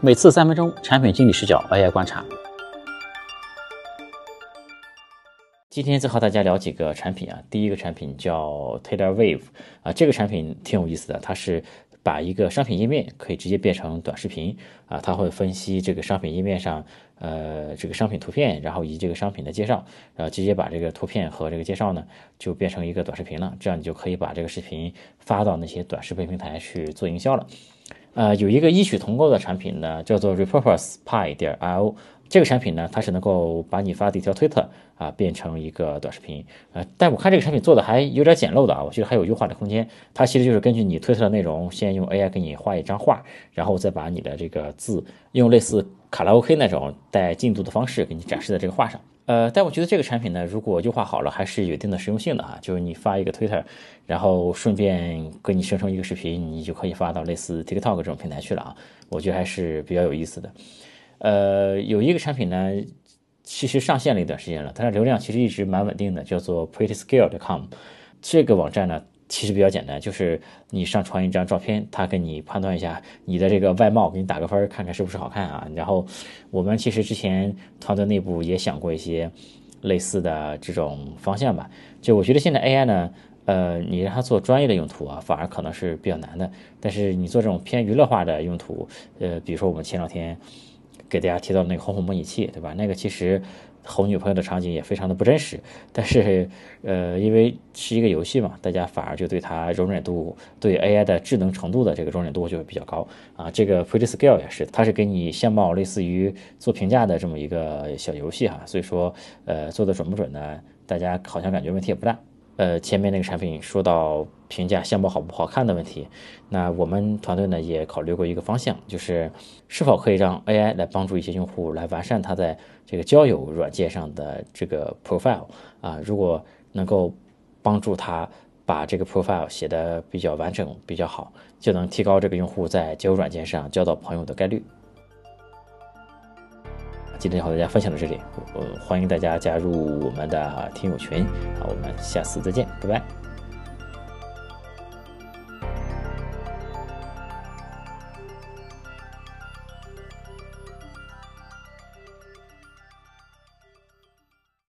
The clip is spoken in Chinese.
每次三分钟，产品经理视角 AI 观察。今天再和大家聊几个产品啊。第一个产品叫 Taylor Wave 啊，这个产品挺有意思的，它是把一个商品页面可以直接变成短视频啊，它会分析这个商品页面上呃这个商品图片，然后以及这个商品的介绍，然后直接把这个图片和这个介绍呢就变成一个短视频了，这样你就可以把这个视频发到那些短视频平台去做营销了。呃，有一个异曲同工的产品呢，叫做 Repurpose Pi 点 L。这个产品呢，它是能够把你发的一条推特啊变成一个短视频。呃，但我看这个产品做的还有点简陋的啊，我觉得还有优化的空间。它其实就是根据你推特的内容，先用 AI 给你画一张画，然后再把你的这个字用类似卡拉 OK 那种带进度的方式给你展示在这个画上。呃，但我觉得这个产品呢，如果优化好了，还是有一定的实用性的啊。就是你发一个 Twitter，然后顺便给你生成一个视频，你就可以发到类似 TikTok 这种平台去了啊。我觉得还是比较有意思的。呃，有一个产品呢，其实上线了一段时间了，它的流量其实一直蛮稳定的，叫做 PrettyScale.com。这个网站呢。其实比较简单，就是你上传一张照片，它给你判断一下你的这个外貌，给你打个分，看看是不是好看啊。然后我们其实之前团队内部也想过一些类似的这种方向吧。就我觉得现在 AI 呢，呃，你让它做专业的用途啊，反而可能是比较难的。但是你做这种偏娱乐化的用途，呃，比如说我们前两天给大家提到那个红红模拟器，对吧？那个其实。哄女朋友的场景也非常的不真实，但是，呃，因为是一个游戏嘛，大家反而就对它容忍度、对 AI 的智能程度的这个容忍度就会比较高啊。这个 Pretty Scale 也是，它是给你相貌类似于做评价的这么一个小游戏哈，所以说，呃，做的准不准呢？大家好像感觉问题也不大。呃，前面那个产品说到评价相貌好不好看的问题，那我们团队呢也考虑过一个方向，就是是否可以让 AI 来帮助一些用户来完善他在这个交友软件上的这个 profile 啊，如果能够帮助他把这个 profile 写的比较完整、比较好，就能提高这个用户在交友软件上交到朋友的概率。今天就和大家分享到这里，呃，欢迎大家加入我们的听友群，好，我们下次再见，拜拜。